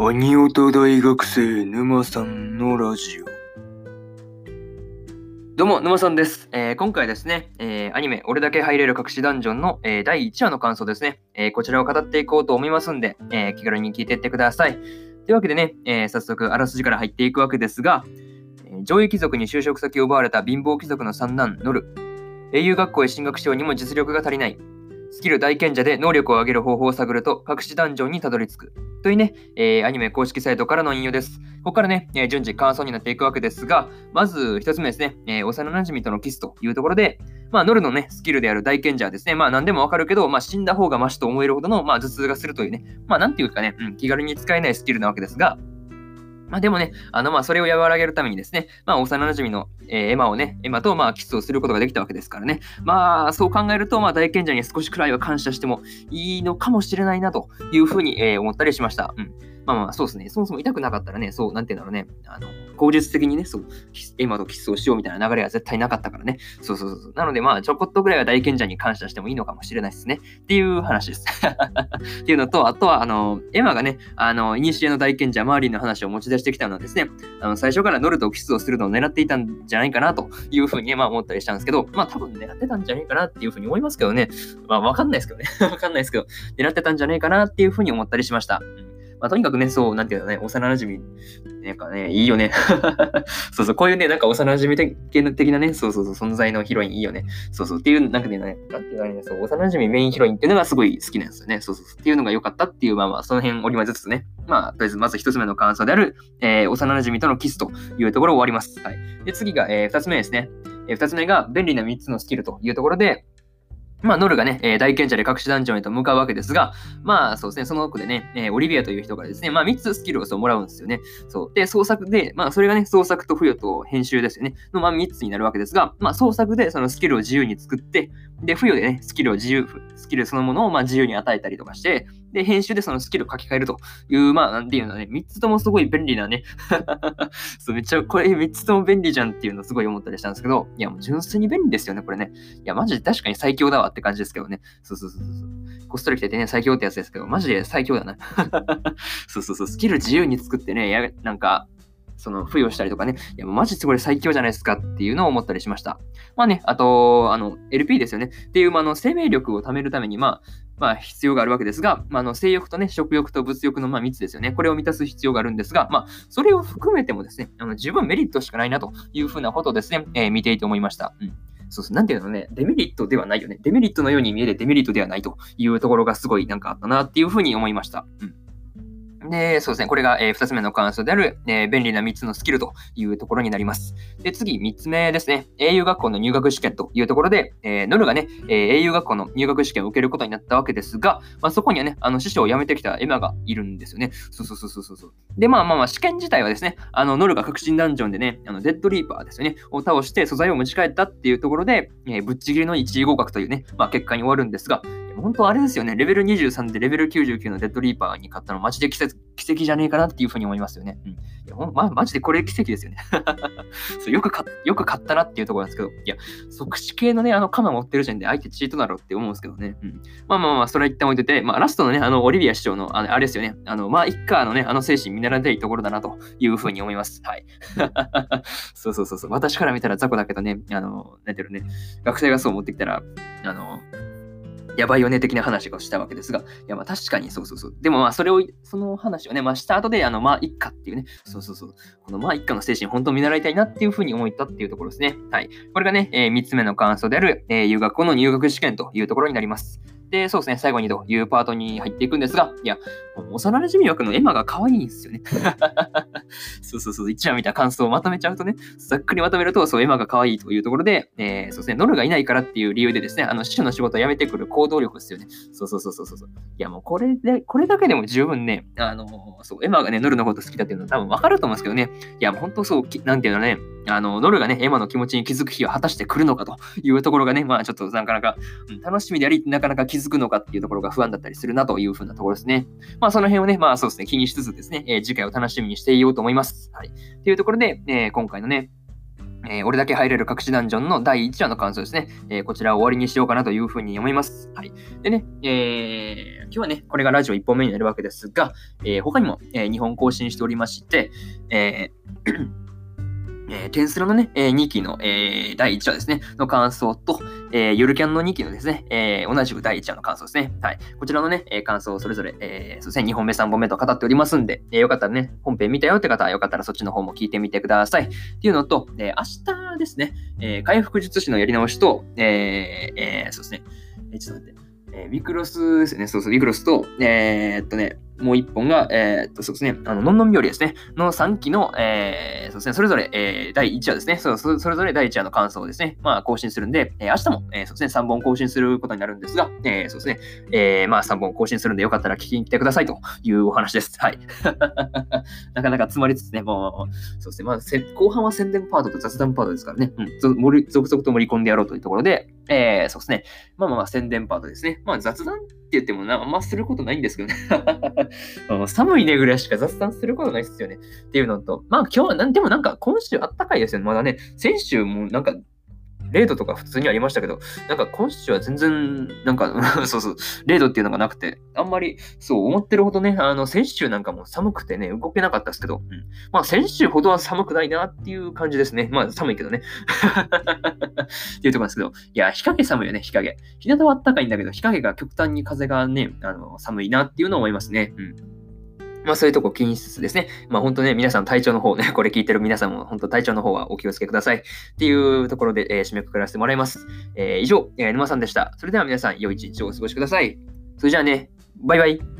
アニオタ大学生沼さんのラジオ。どうも、沼さんです。えー今回ですね、えーアニメ、俺だけ入れる隠しダンジョンの、えー第1話の感想ですね、えこちらを語っていこうと思いますんで、え気軽に聞いていってください。というわけでね、え早速、あらすじから入っていくわけですが、え上位貴族に就職先を奪われた貧乏貴族の三男、ノル。英雄学校へ進学しようにも実力が足りない。スキル大賢者で能力を上げる方法を探ると、隠しダンジョンにたどり着く。というね、えーアニメ公式サイトからの引用です。ここからね、えー順次感想になっていくわけですが、まず一つ目ですね、えー幼馴染とのキスというところで、まあ、ノルのね、スキルである大賢者ですね、まあ、何でもわかるけど、まあ、死んだ方がマシと思えるほどの、まあ、頭痛がするというね、まあ、なんていうかね、うん、気軽に使えないスキルなわけですが、まあでもね、あのまあそれを和らげるためにですね、まあ幼馴染の、えーエマをね、エマとまあキスをすることができたわけですからね。まあそう考えると、まあ大賢者に少しくらいは感謝してもいいのかもしれないなというふうに、えー思ったりしました。うん。まあまあそうですね、そもそも痛くなかったらね、そう、なんていうんだろうね、あの、口実的にね、そう、エマとキスをしようみたいな流れは絶対なかったからね。そうそうそう。なのでまあちょこっとぐらいは大賢者に感謝してもいいのかもしれないですね。っていう話です。っていうのと、あとは、あの、エマがね、あの、イニシエの大賢者、マーリンの話を持ち出してきたのはですね、あの最初からノルとキスをするのを狙っていたんじゃないかなというふうに、まあ、思ったりしたんですけど、まあ多分狙ってたんじゃないかなっていうふうに思いますけどね。まあわかんないですけどね。わかんないですけど、狙ってたんじゃないかなっていうふうに思ったりしました。うんまあ、とにかくね、そう、なんていうのね、幼馴染なんかね、いいよね。そうそう、こういうね、なんか幼馴染的的なね、そうそうそう、存在のヒロインいいよね。そうそう、っていう、なんかね、なんていうのね、そう、幼馴染メインヒロインっていうのがすごい好きなんですよね。そうそう、っていうのが良かったっていう、まあまあ、その辺織り交ぜつつね、まあ、とりあえず、まず一つ目の感想である、えー幼馴染とのキスというところを終わります。はい。で、次が、えー二つ目ですね。えー二つ目が、便利な三つのスキルというところで、まあ、ノルがね、えー大賢者で隠しダンジョンへと向かうわけですが、まあ、そうですね、その奥でね、えーオリビアという人がですね、まあ、3つスキルをそうもらうんですよね。そう。で、創作で、まあ、それがね、創作と付与と編集ですよね。の、まあ、3つになるわけですが、まあ、創作でそのスキルを自由に作って、で、付与でね、スキルを自由、スキルそのものをま自由に与えたりとかして、で、編集でそのスキルを書き換えるという、まあ、なんていうのね、3つともすごい便利なね、めっちゃ、これ3つとも便利じゃんっていうのをすごい思ったりしたんですけど、いや、もう純粋に便利ですよね、これね。いや、マジで確かに最強だわって感じですけどね。そうそうそうそう。こっそり来ててね、最強ってやつですけど、マジで最強だな。そうそうそう、スキル自由に作ってね、やなんか、その、付与したりとかね、いや、マジでこれ最強じゃないですかっていうのを思ったりしました。まあね、あと、あの、LP ですよね。っていう、まあ、の、生命力を貯めるために、まあ、まあ、必要があるわけですが、まあ、あの性欲とね、食欲と物欲のまあ3つですよね。これを満たす必要があるんですが、まあ、それを含めてもですね、あの十分メリットしかないなというふうなことをですね、えー見ていて思いました。うん。そうそう、なんていうのね、デメリットではないよね。デメリットのように見えてデメリットではないというところがすごいなんかあったなっていうふうに思いました。うん。で、そうですね。これが、え2つ目の感想である、えー便利な3つのスキルというところになります。で、次、3つ目ですね。英雄学校の入学試験というところで、えーノルがね、えー英雄学校の入学試験を受けることになったわけですが、まあ、そこにはね、あの師匠を辞めてきたエマがいるんですよね。そうそうそうそうそう。で、まあまあまあ、試験自体はですね、あのノルが革新ダンジョンでね、あのデッドリーパーですよね、を倒して素材を持ち帰ったっていうところで、えぶっちぎりの1位合格というね、まあ、結果に終わるんですが、本当あれですよね、レベル23でレベル99のデッドリーパーに勝ったの、マジで奇跡奇跡じゃねえかなっていうふうに思いますよね。うん、いやほんま、マジでこれ奇跡ですよね そうよくか。よく勝ったなっていうところなんですけど、いや、即死系のね、あの、鎌持ってる時点で相手チートだろうって思うんですけどね。うん、まあまあまあ、それは一旦置いてて、まあ、ラストのね、あの、オリビア市長の、あのあれですよね、あの、まあ、一家のね、あの精神見習いたいところだなというふうに思います。はい。そうそうそうそう。私から見たら雑魚だけどね、あの、なんていうのね、学生がそう持ってきたら、あの、やばいよね的な話をしたわけですが、いやまあ確かにそうそうそう。でもまあそれを、その話をね、まあした後で、あのまあ一家っていうね、そうそうそう。このまあ一家の精神本当見習いたいなっていうふうに思ったっていうところですね。はい。これがね、えー、3つ目の感想である、えー、留学校の入学試験というところになります。で、そうですね、最後にというパートに入っていくんですが、いや、幼馴染枠のエマが可愛いんですよね。そうそうそう、一話見た感想をまとめちゃうとね、ざっくりまとめると、そう、エマが可愛いというところで、えー、そうですね、ノルがいないからっていう理由でですね、あの、師匠の仕事を辞めてくる行動力ですよね。そうそうそうそうそう。いや、もうこれで、これだけでも十分ね、あの、そう、エマがね、ノルのこと好きだっていうのは多分わかると思うんですけどね、いや、もう本当そう、なんていうのね、あの、ノルがね、エマの気持ちに気づく日は果たして来るのかというところがね、まあちょっとなかなか、うん楽しみであり、なかなか気づ気づくのかっていうところが不安だったりするなというふうなところですね。まあその辺をね、まあそうですね、気にしつつですね、えー次回を楽しみにしていようと思います。はい。というところで、えー今回のね、えー、俺だけ入れる隠しダンジョンの第1話の感想ですね。えー、こちらを終わりにしようかなというふうに思います。はい。でね、えー、今日はね、これがラジオ1本目になるわけですが、え、他にも、えー、2本更新しておりまして、えーえー、テンスラのね、えー、2期の、えー、第1話ですね、の感想と、えー、ゆるキャンの2期のですね、えー、同じく第1話の感想ですね。はい。こちらのね、えー、感想をそれぞれ、えー、そうですね、2本目、3本目と語っておりますんで、えー、よかったらね、本編見たよって方はよかったらそっちの方も聞いてみてください。っていうのと、えー、明日ですね、えー、回復術師のやり直しと、えー、えー、そうですね、えー、ちょっと待って、えー、ウィクロスですね、そうそう、ウィクロスと、えー、っとね、もう一本が、えー、っと、そうですね、あの、のんのん日和ですね、の3期の、えー、そうですね、それぞれ、えー、第1話ですね、そうそれぞれ第1話の感想をですね、まあ、更新するんで、えー、明日も、えー、そうですね、3本更新することになるんですが、えー、そうですね、えー、まあ、3本更新するんで、よかったら聞きに来てくださいというお話です。はい。なかなか詰まりつつね、もう、そうですね、まあ、後半は宣伝パートと雑談パートですからね、うん、続々と盛り込んでやろうというところで、えー、そうですね、まあまあまあ、宣伝パートですね。まあ、雑談言ってもな、あんますることないんですけどね。寒いねぐらいしか雑談することないっすよね。っていうのと、まあ今日はなん、でもなんか今週あったかいですよね。まだね、先週もなんか0度とか普通にありましたけど、なんか今週は全然、なんか そうそう、0度っていうのがなくて、あんまり、そう思ってるほどね、あの、先週なんかも寒くてね、動けなかったですけど、うん、まあ先週ほどは寒くないなっていう感じですね。まあ寒いけどね。っていうところですけど、いや、日陰寒いよね、日陰。日向はあったかいんだけど、日陰が極端に風がね、あの、寒いなっていうのを思いますね。うんまあそういうとこ気にしつつですね、まあ本当ね、皆さん体調の方ね、これ聞いてる皆さんも本当体調の方はお気をつけください。っていうところで、えー、締めくくらせてもらいます。えー、以上、えー、沼さんでした。それでは皆さん、良い一日をお過ごしください。それじゃあね、バイバイ。